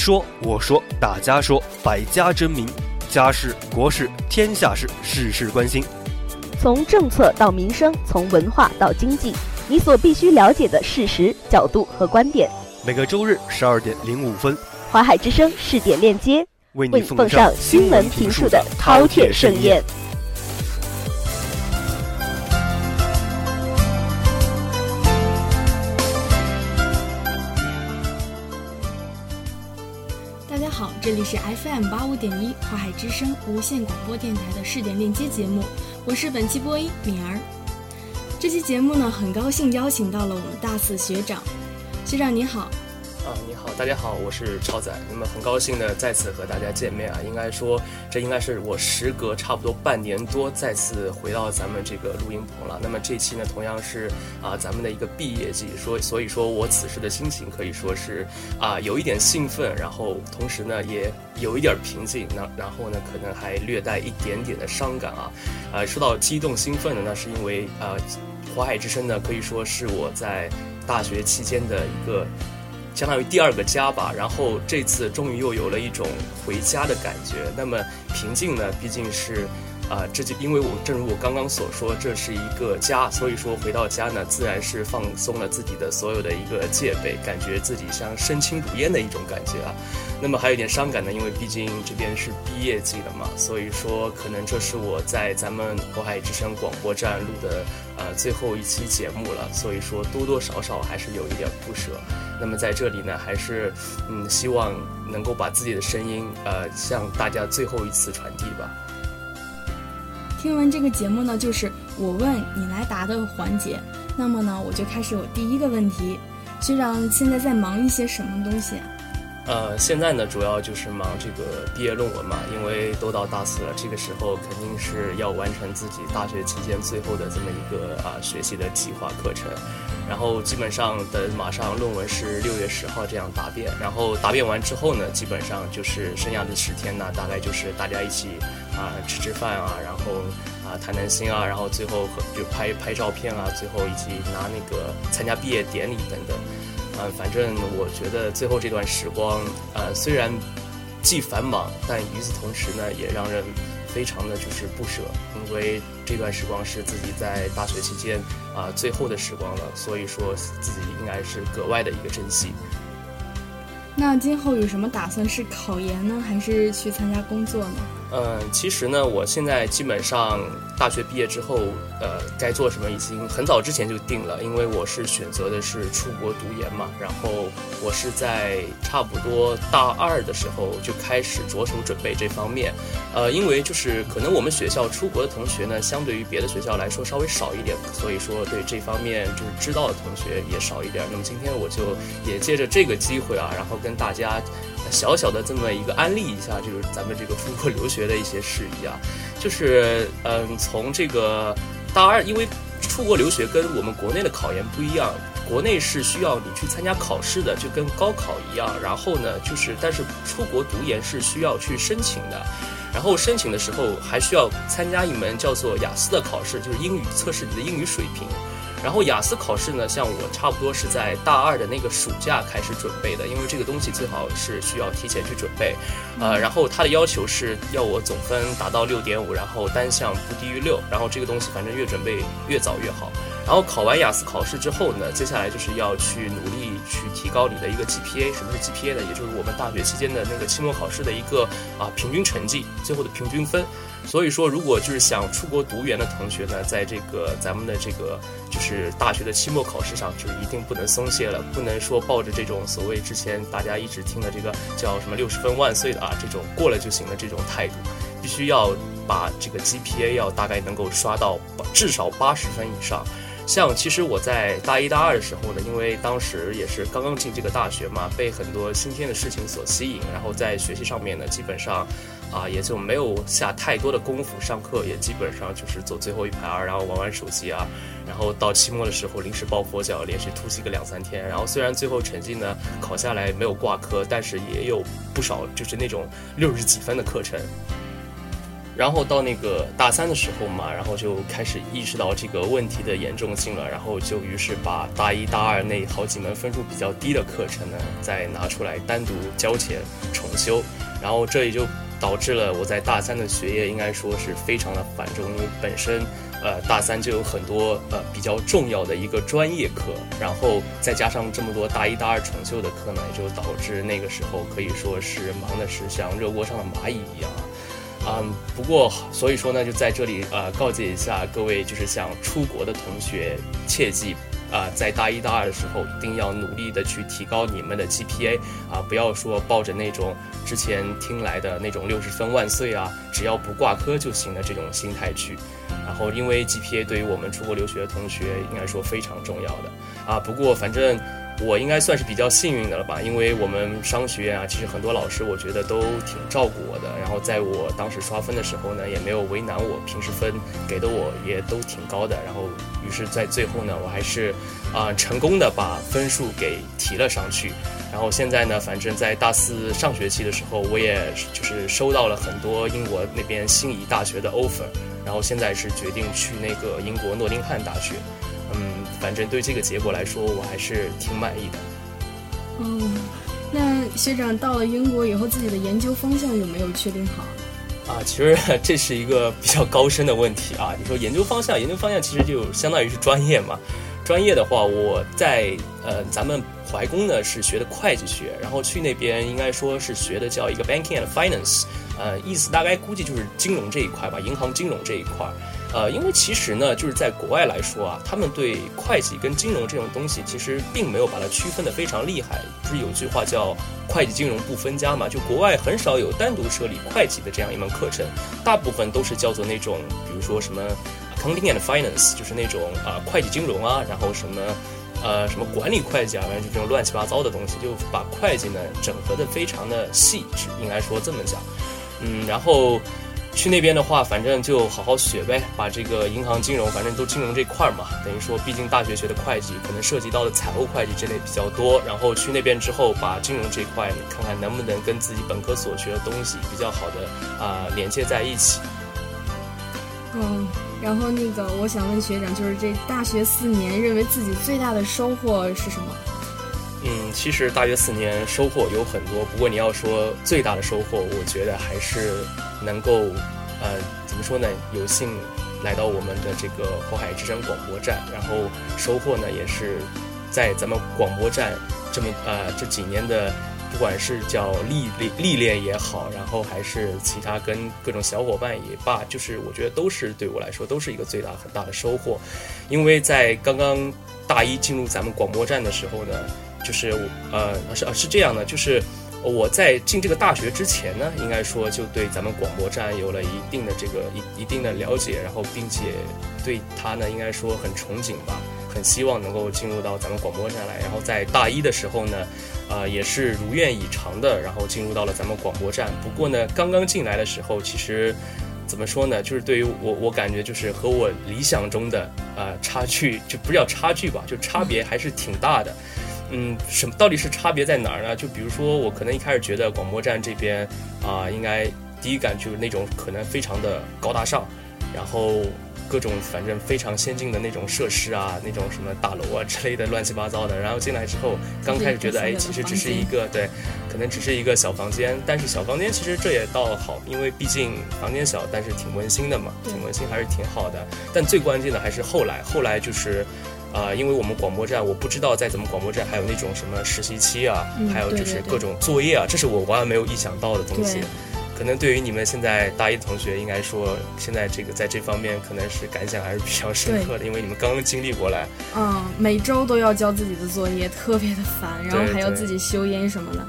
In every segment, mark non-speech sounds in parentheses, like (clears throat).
你说，我说，大家说，百家争鸣，家事、国事、天下事，事事关心。从政策到民生，从文化到经济，你所必须了解的事实、角度和观点。每个周日十二点零五分，华海之声试点链接为你奉上新闻评述的饕餮盛宴。这里是 FM 八五点一华海之声无线广播电台的试点链接节目，我是本期播音敏儿。这期节目呢，很高兴邀请到了我们大四学长，学长您好。啊，你好，大家好，我是超仔。那么很高兴的再次和大家见面啊，应该说这应该是我时隔差不多半年多再次回到咱们这个录音棚了。那么这期呢，同样是啊咱们的一个毕业季，说所以说我此时的心情可以说是啊有一点兴奋，然后同时呢也有一点平静，那然后呢可能还略带一点点的伤感啊。啊，说到激动兴奋的，那是因为啊华海之声呢可以说是我在大学期间的一个。相当于第二个家吧，然后这次终于又有了一种回家的感觉。那么平静呢，毕竟是。啊，这就因为我正如我刚刚所说，这是一个家，所以说回到家呢，自然是放松了自己的所有的一个戒备，感觉自己像身轻如燕的一种感觉啊。那么还有点伤感呢，因为毕竟这边是毕业季了嘛，所以说可能这是我在咱们渤海之声广播站录的呃最后一期节目了，所以说多多少少还是有一点不舍。那么在这里呢，还是嗯希望能够把自己的声音呃向大家最后一次传递吧。听完这个节目呢，就是我问你来答的环节。那么呢，我就开始我第一个问题：学长现在在忙一些什么东西？呃，现在呢，主要就是忙这个毕业论文嘛，因为都到大四了，这个时候肯定是要完成自己大学期间最后的这么一个啊学习的计划课程。然后基本上等马上论文是六月十号这样答辩，然后答辩完之后呢，基本上就是剩下的十天呢，大概就是大家一起。啊，吃吃饭啊，然后啊谈谈心啊，然后最后和就拍拍照片啊，最后以及拿那个参加毕业典礼等等。嗯，反正我觉得最后这段时光，呃，虽然既繁忙，但与此同时呢，也让人非常的就是不舍，因为这段时光是自己在大学期间啊最后的时光了，所以说自己应该是格外的一个珍惜。那今后有什么打算？是考研呢，还是去参加工作呢？嗯，其实呢，我现在基本上大学毕业之后，呃，该做什么已经很早之前就定了，因为我是选择的是出国读研嘛。然后我是在差不多大二的时候就开始着手准备这方面。呃，因为就是可能我们学校出国的同学呢，相对于别的学校来说稍微少一点，所以说对这方面就是知道的同学也少一点。那么今天我就也借着这个机会啊，然后跟大家。小小的这么一个安利一下，就是咱们这个出国留学的一些事宜啊，就是嗯，从这个大二，因为出国留学跟我们国内的考研不一样，国内是需要你去参加考试的，就跟高考一样。然后呢，就是但是出国读研是需要去申请的，然后申请的时候还需要参加一门叫做雅思的考试，就是英语测试你的英语水平。然后雅思考试呢，像我差不多是在大二的那个暑假开始准备的，因为这个东西最好是需要提前去准备，呃，然后它的要求是要我总分达到六点五，然后单项不低于六，然后这个东西反正越准备越早越好。然后考完雅思考试之后呢，接下来就是要去努力去提高你的一个 GPA，什么是 GPA 呢？也就是我们大学期间的那个期末考试的一个啊平均成绩，最后的平均分。所以说，如果就是想出国读研的同学呢，在这个咱们的这个就是大学的期末考试上，就是一定不能松懈了，不能说抱着这种所谓之前大家一直听的这个叫什么六十分万岁的啊这种过了就行的这种态度，必须要把这个 GPA 要大概能够刷到至少八十分以上。像其实我在大一、大二的时候呢，因为当时也是刚刚进这个大学嘛，被很多新鲜的事情所吸引，然后在学习上面呢，基本上。啊，也就没有下太多的功夫，上课也基本上就是坐最后一排啊，然后玩玩手机啊，然后到期末的时候临时抱佛脚，连续突袭个两三天，然后虽然最后成绩呢考下来没有挂科，但是也有不少就是那种六十几分的课程。然后到那个大三的时候嘛，然后就开始意识到这个问题的严重性了，然后就于是把大一、大二那好几门分数比较低的课程呢，再拿出来单独交钱重修，然后这也就导致了我在大三的学业应该说是非常的繁重，因为本身呃大三就有很多呃比较重要的一个专业课，然后再加上这么多大一、大二重修的课呢，也就导致那个时候可以说是忙的是像热锅上的蚂蚁一样。嗯，不过所以说呢，就在这里呃告诫一下各位，就是想出国的同学，切记啊，在大一大二的时候一定要努力的去提高你们的 GPA 啊，不要说抱着那种之前听来的那种六十分万岁啊，只要不挂科就行的这种心态去。然后，因为 GPA 对于我们出国留学的同学应该说非常重要的啊。不过反正。我应该算是比较幸运的了吧，因为我们商学院啊，其实很多老师我觉得都挺照顾我的。然后在我当时刷分的时候呢，也没有为难我，平时分给的我也都挺高的。然后，于是在最后呢，我还是啊成功的把分数给提了上去。然后现在呢，反正在大四上学期的时候，我也就是收到了很多英国那边心仪大学的 offer。然后现在是决定去那个英国诺丁汉大学。嗯，反正对这个结果来说，我还是挺满意的。嗯，那学长到了英国以后，自己的研究方向有没有确定好？啊，其实这是一个比较高深的问题啊。你说研究方向，研究方向其实就相当于是专业嘛。专业的话，我在呃咱们怀工呢是学的会计学，然后去那边应该说是学的叫一个 banking and finance，呃，意思大概估计就是金融这一块吧，银行金融这一块。呃，因为其实呢，就是在国外来说啊，他们对会计跟金融这种东西，其实并没有把它区分的非常厉害。不是有句话叫“会计金融不分家”嘛？就国外很少有单独设立会计的这样一门课程，大部分都是叫做那种，比如说什么 accounting and finance，就是那种啊会计金融啊，然后什么呃什么管理会计啊，反正就这种乱七八糟的东西，就把会计呢整合的非常的细致，应该说这么讲。嗯，然后。去那边的话，反正就好好学呗，把这个银行金融，反正都金融这块儿嘛。等于说，毕竟大学学的会计，可能涉及到的财务会计这类比较多。然后去那边之后，把金融这块，看看能不能跟自己本科所学的东西比较好的啊连接在一起。嗯，然后那个，我想问学长，就是这大学四年，认为自己最大的收获是什么？嗯，其实大学四年收获有很多，不过你要说最大的收获，我觉得还是。能够，呃，怎么说呢？有幸来到我们的这个火海之声广播站，然后收获呢，也是在咱们广播站这么呃这几年的，不管是叫历历历练也好，然后还是其他跟各种小伙伴也罢，就是我觉得都是对我来说都是一个最大很大的收获，因为在刚刚大一进入咱们广播站的时候呢，就是呃是是这样的，就是。我在进这个大学之前呢，应该说就对咱们广播站有了一定的这个一一定的了解，然后并且对他呢，应该说很憧憬吧，很希望能够进入到咱们广播站来。然后在大一的时候呢，呃，也是如愿以偿的，然后进入到了咱们广播站。不过呢，刚刚进来的时候，其实怎么说呢，就是对于我，我感觉就是和我理想中的呃差距，就不叫差距吧，就差别还是挺大的。嗯，什么到底是差别在哪儿呢？就比如说，我可能一开始觉得广播站这边啊，应该第一感就是那种可能非常的高大上，然后各种反正非常先进的那种设施啊，那种什么大楼啊之类的乱七八糟的。然后进来之后，刚开始觉得哎，其实只是一个对，可能只是一个小房间。但是小房间其实这也倒好，因为毕竟房间小，但是挺温馨的嘛，挺温馨还是挺好的。但最关键的还是后来，后来就是。啊，因为我们广播站，我不知道在咱们广播站还有那种什么实习期啊，还有就是各种作业啊，这是我完全没有意想到的东西。可能对于你们现在大一的同学，应该说现在这个在这方面可能是感想还是比较深刻的，因为你们刚刚经历过来。嗯，每周都要交自己的作业，特别的烦，然后还要自己修音什么的。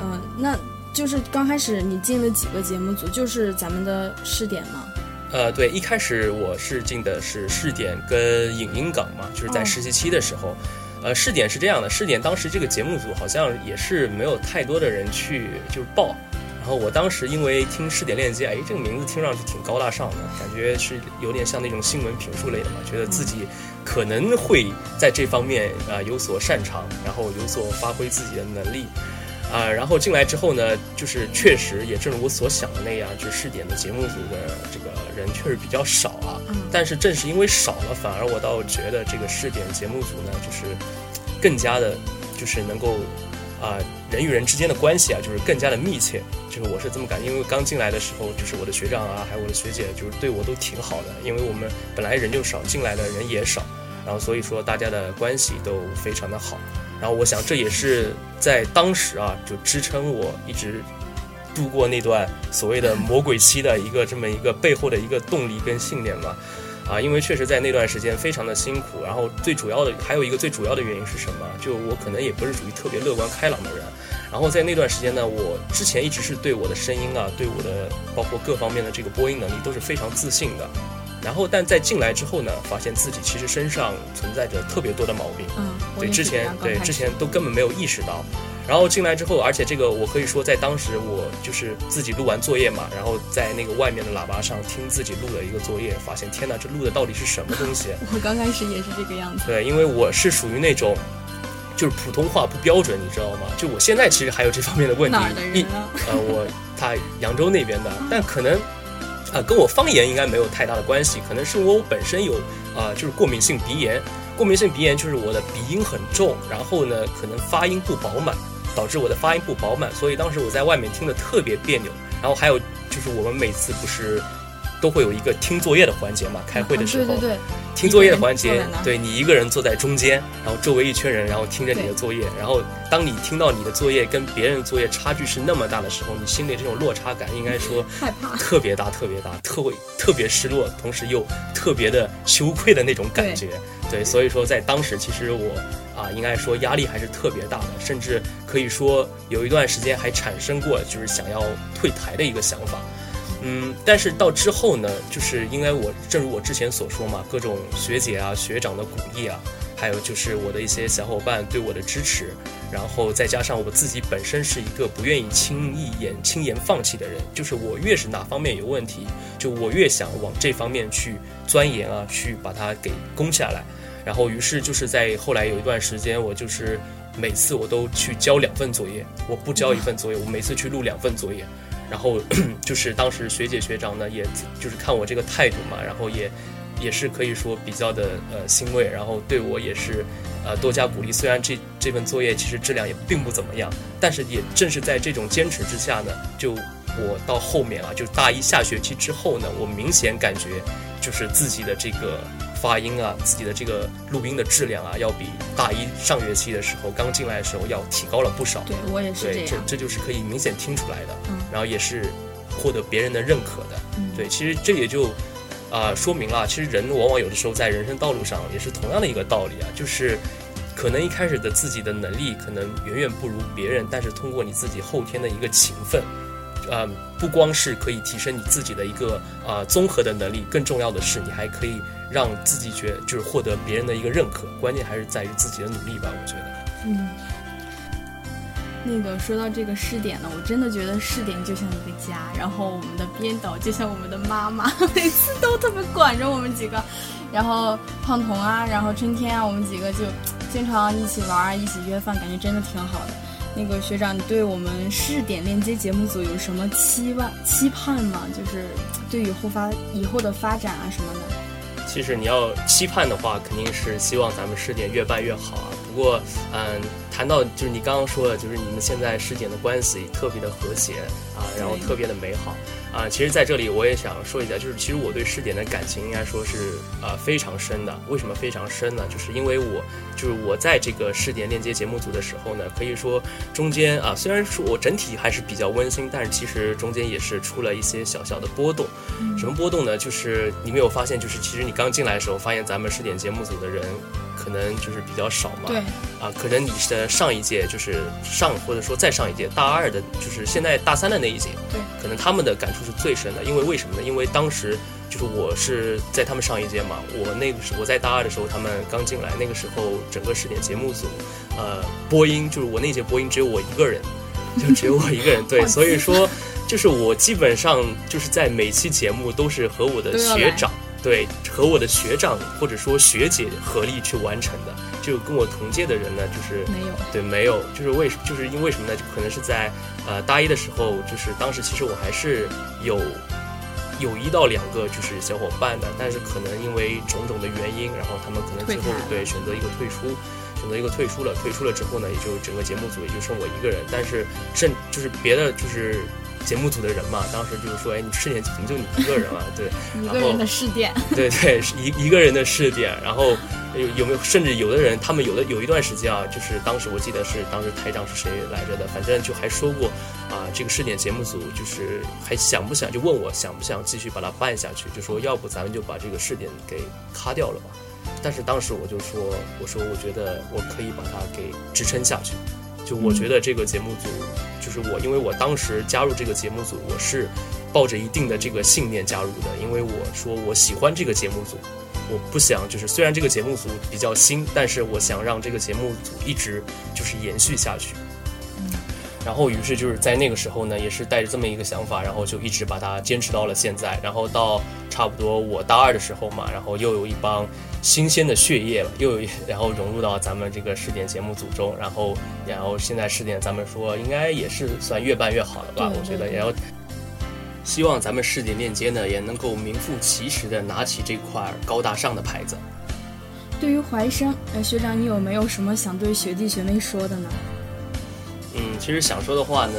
嗯，那就是刚开始你进了几个节目组，就是咱们的试点吗？呃，对，一开始我是进的是试点跟影音岗嘛，就是在实习期的时候，呃，试点是这样的，试点当时这个节目组好像也是没有太多的人去就是报，然后我当时因为听试点链接，哎，这个名字听上去挺高大上的，感觉是有点像那种新闻评述类的嘛，觉得自己可能会在这方面啊有所擅长，然后有所发挥自己的能力。啊，然后进来之后呢，就是确实也正如我所想的那样，就是试点的节目组的这个人确实比较少啊。嗯。但是正是因为少了，反而我倒觉得这个试点节目组呢，就是更加的，就是能够啊人与人之间的关系啊，就是更加的密切。就是我是这么感觉，因为刚进来的时候，就是我的学长啊，还有我的学姐，就是对我都挺好的，因为我们本来人就少，进来的人也少，然后所以说大家的关系都非常的好。然后我想，这也是在当时啊，就支撑我一直度过那段所谓的魔鬼期的一个这么一个背后的一个动力跟信念嘛。啊，因为确实在那段时间非常的辛苦。然后最主要的还有一个最主要的原因是什么？就我可能也不是属于特别乐观开朗的人。然后在那段时间呢，我之前一直是对我的声音啊，对我的包括各方面的这个播音能力都是非常自信的。然后，但在进来之后呢，发现自己其实身上存在着特别多的毛病。嗯，对，之前对之前都根本没有意识到。然后进来之后，而且这个我可以说，在当时我就是自己录完作业嘛，然后在那个外面的喇叭上听自己录的一个作业，发现天哪，这录的到底是什么东西？我刚开始也是这个样子。对，因为我是属于那种，就是普通话不标准，你知道吗？就我现在其实还有这方面的问题。哪儿的人啊？呃，我他扬州那边的，但可能。啊，跟我方言应该没有太大的关系，可能是我本身有啊，就是过敏性鼻炎。过敏性鼻炎就是我的鼻音很重，然后呢，可能发音不饱满，导致我的发音不饱满，所以当时我在外面听的特别别扭。然后还有就是我们每次不是。都会有一个听作业的环节嘛？开会的时候，对对对，听作业的环节，对你一个人坐在中间，然后周围一圈人，然后听着你的作业，然后当你听到你的作业跟别人的作业差距是那么大的时候，你心里这种落差感应该说害怕，特别大，特别大，特会特别失落，同时又特别的羞愧的那种感觉。对，所以说在当时，其实我啊，应该说压力还是特别大的，甚至可以说有一段时间还产生过就是想要退台的一个想法。嗯，但是到之后呢，就是因为我正如我之前所说嘛，各种学姐啊、学长的鼓励啊，还有就是我的一些小伙伴对我的支持，然后再加上我自己本身是一个不愿意轻易言轻言放弃的人，就是我越是哪方面有问题，就我越想往这方面去钻研啊，去把它给攻下来。然后于是就是在后来有一段时间，我就是每次我都去交两份作业，我不交一份作业，我每次去录两份作业。然后 (clears throat) 就是当时学姐学长呢，也就是看我这个态度嘛，然后也也是可以说比较的呃欣慰，然后对我也是呃多加鼓励。虽然这这份作业其实质量也并不怎么样，但是也正是在这种坚持之下呢，就我到后面啊，就大一下学期之后呢，我明显感觉就是自己的这个。发音啊，自己的这个录音的质量啊，要比大一上学期的时候刚进来的时候要提高了不少。对我也是这样。这这就是可以明显听出来的。嗯。然后也是获得别人的认可的。嗯。对，其实这也就啊说明了，其实人往往有的时候在人生道路上也是同样的一个道理啊，就是可能一开始的自己的能力可能远远不如别人，但是通过你自己后天的一个勤奋。呃，不光是可以提升你自己的一个啊综合的能力，更重要的是你还可以让自己觉就是获得别人的一个认可。关键还是在于自己的努力吧，我觉得。嗯，那个说到这个试点呢，我真的觉得试点就像一个家，然后我们的编导就像我们的妈妈，(laughs) 每次都特别管着我们几个。然后胖彤啊，然后春天啊，我们几个就经常一起玩，一起约饭，感觉真的挺好的。那个学长，你对我们试点链接节目组有什么期望、期盼吗？就是对以后发以后的发展啊什么的。其实你要期盼的话，肯定是希望咱们试点越办越好啊。不过，嗯，谈到就是你刚刚说的，就是你们现在试点的关系特别的和谐啊，然后特别的美好。啊，其实在这里我也想说一下，就是其实我对试点的感情应该说是呃非常深的。为什么非常深呢？就是因为我就是我在这个试点链接节目组的时候呢，可以说中间啊，虽然说我整体还是比较温馨，但是其实中间也是出了一些小小的波动。什么波动呢？就是你没有发现，就是其实你刚进来的时候，发现咱们试点节目组的人。可能就是比较少嘛，对，啊，可能你的上一届就是上或者说再上一届大二的，就是现在大三的那一届，对，可能他们的感触是最深的，因为为什么呢？因为当时就是我是在他们上一届嘛，我那个时我在大二的时候他们刚进来，那个时候整个试点节目组，呃，播音就是我那届播音只有我一个人，就只有我一个人，(laughs) 对，所以说就是我基本上就是在每期节目都是和我的学长。对，和我的学长或者说学姐合力去完成的，就跟我同届的人呢，就是没有，对，没有，就是为什，就是因为什么呢？就可能是在呃大一的时候，就是当时其实我还是有有一到两个就是小伙伴的，但是可能因为种种的原因，然后他们可能最后对选择一个退出，选择一个退出了，退出了之后呢，也就整个节目组也就剩我一个人，但是甚就是别的就是。节目组的人嘛，当时就是说，哎，你试点怎么就你一个人啊？对，(laughs) 一个人的试点，(laughs) 对对，一一个人的试点。然后有有没有，甚至有的人，他们有的有一段时间啊，就是当时我记得是当时台长是谁来着的，反正就还说过啊，这个试点节目组就是还想不想就问我想不想继续把它办下去，就说要不咱们就把这个试点给咔掉了吧。但是当时我就说，我说我觉得我可以把它给支撑下去。就我觉得这个节目组，就是我，因为我当时加入这个节目组，我是抱着一定的这个信念加入的，因为我说我喜欢这个节目组，我不想就是虽然这个节目组比较新，但是我想让这个节目组一直就是延续下去。然后，于是就是在那个时候呢，也是带着这么一个想法，然后就一直把它坚持到了现在。然后到差不多我大二的时候嘛，然后又有一帮新鲜的血液，又有然后融入到咱们这个试点节目组中。然后，然后现在试点，咱们说应该也是算越办越好了吧？我觉得，然后希望咱们试点链接呢，也能够名副其实的拿起这块高大上的牌子。对于怀生，呃，学长，你有没有什么想对学弟学妹说的呢？嗯，其实想说的话呢，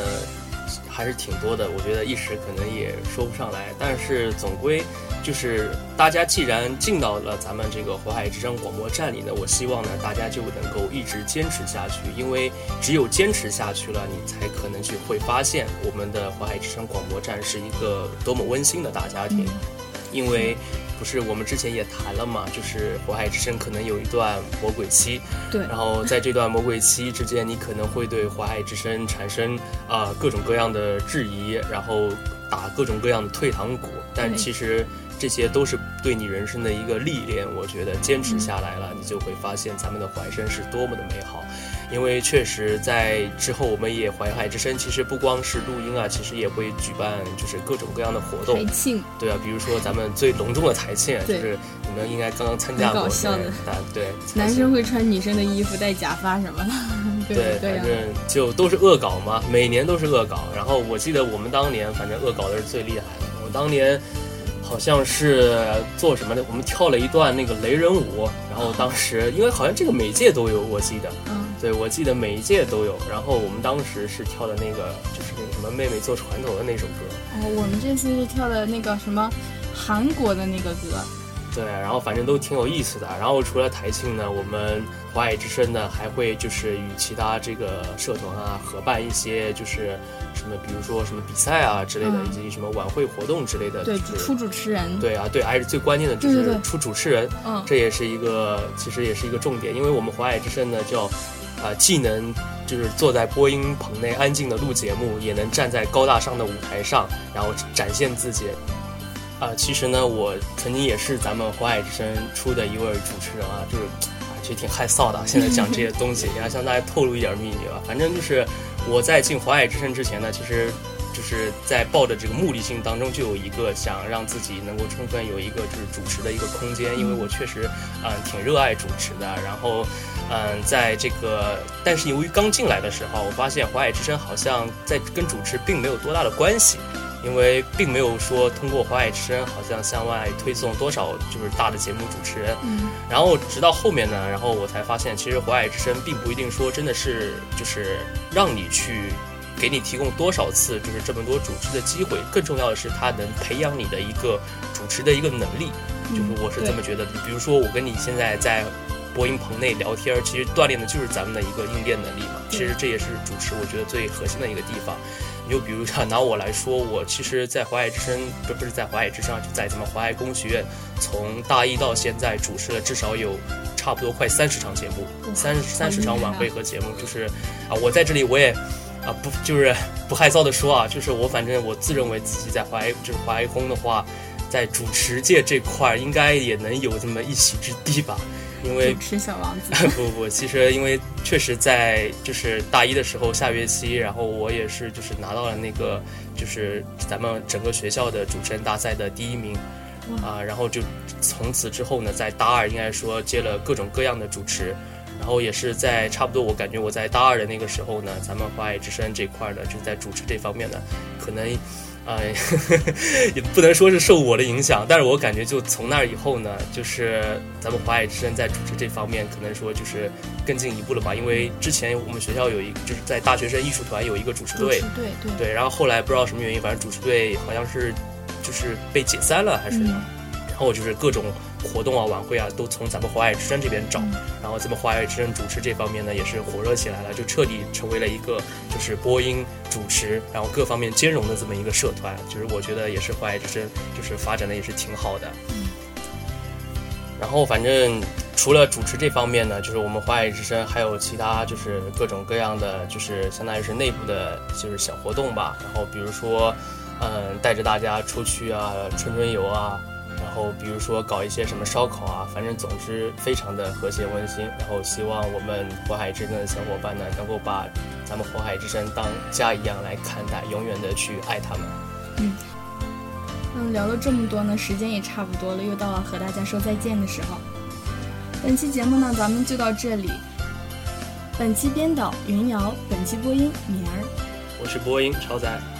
还是挺多的。我觉得一时可能也说不上来，但是总归就是大家既然进到了咱们这个淮海之声广播站里呢，我希望呢大家就能够一直坚持下去，因为只有坚持下去了，你才可能去会发现我们的淮海之声广播站是一个多么温馨的大家庭，因为。不是我们之前也谈了嘛，就是火海之声可能有一段魔鬼期，对，然后在这段魔鬼期之间，你可能会对火海之声产生啊各种各样的质疑，然后打各种各样的退堂鼓，但其实这些都是对你人生的一个历练。我觉得坚持下来了，你就会发现咱们的怀生是多么的美好。因为确实在之后，我们也淮海之声其实不光是录音啊，其实也会举办就是各种各样的活动。台庆。对啊，比如说咱们最隆重的台庆，就是你们应该刚刚参加过。搞笑的。对。男生会穿女生的衣服，戴假发什么的。(laughs) 对，反正就都是恶搞嘛，每年都是恶搞。然后我记得我们当年反正恶搞的是最厉害的。我当年好像是做什么的，我们跳了一段那个雷人舞。然后当时因为好像这个每届都有，我记得。嗯。对，我记得每一届都有。然后我们当时是跳的那个，就是那个什么“妹妹坐船头”的那首歌。哦，我们这次是跳的那个什么韩国的那个歌。对，然后反正都挺有意思的。然后除了台庆呢，我们华海之声呢还会就是与其他这个社团啊合办一些就是什么，比如说什么比赛啊之类的，以及什么晚会活动之类的。对，出主持人。对啊，对，还是最关键的就是出主持人。嗯，这也是一个其实也是一个重点，因为我们华海之声呢叫。啊，既能就是坐在播音棚内安静的录节目，也能站在高大上的舞台上，然后展现自己。啊，其实呢，我曾经也是咱们华海之声出的一位主持人啊，就是啊，其实挺害臊的。现在讲这些东西，也要向大家透露一点秘密吧。反正就是我在进华海之声之前呢，其实。就是在抱着这个目的性当中，就有一个想让自己能够充分有一个就是主持的一个空间，因为我确实，嗯，挺热爱主持的。然后，嗯，在这个，但是由于刚进来的时候，我发现华海之声好像在跟主持并没有多大的关系，因为并没有说通过华海之声好像向外推送多少就是大的节目主持人。嗯。然后直到后面呢，然后我才发现，其实华海之声并不一定说真的是就是让你去。给你提供多少次就是这么多主持的机会，更重要的是它能培养你的一个主持的一个能力，就是我是这么觉得。比如说我跟你现在在播音棚内聊天，其实锻炼的就是咱们的一个应变能力嘛。其实这也是主持我觉得最核心的一个地方。你就比如像拿我来说，我其实，在华海之声不不是在华海之上，就在咱们华海工学院，从大一到现在主持了至少有差不多快三十场节目，三三十场晚会和节目，就是啊，我在这里我也。啊，不就是不害臊的说啊，就是我反正我自认为自己在华就是华爱工的话，在主持界这块应该也能有这么一席之地吧。因为主持小王子。(laughs) 不不，其实因为确实在就是大一的时候下学期，然后我也是就是拿到了那个就是咱们整个学校的主持人大赛的第一名，啊，然后就从此之后呢，在大二应该说接了各种各样的主持。然后也是在差不多，我感觉我在大二的那个时候呢，咱们华爱之声这块呢，就是在主持这方面呢，可能，呃，(laughs) 也不能说是受我的影响，但是我感觉就从那儿以后呢，就是咱们华爱之声在主持这方面，可能说就是更进一步了吧。因为之前我们学校有一，就是在大学生艺术团有一个主持队，对对对，然后后来不知道什么原因，反正主持队好像是就是被解散了还是，然后就是各种。活动啊，晚会啊，都从咱们华爱之声这边找，然后咱们华爱之声主持这方面呢，也是火热起来了，就彻底成为了一个就是播音主持，然后各方面兼容的这么一个社团。就是我觉得也是华爱之声，就是发展的也是挺好的。然后反正除了主持这方面呢，就是我们华爱之声还有其他就是各种各样的，就是相当于是内部的，就是小活动吧。然后比如说，嗯，带着大家出去啊，春春游啊。然后，比如说搞一些什么烧烤啊，反正总之非常的和谐温馨。然后，希望我们火海之声的小伙伴呢，能够把咱们火海之声当家一样来看待，永远的去爱他们。嗯，嗯，聊了这么多呢，时间也差不多了，又到了和大家说再见的时候。本期节目呢，咱们就到这里。本期编导云瑶，本期播音米儿，我是播音超仔。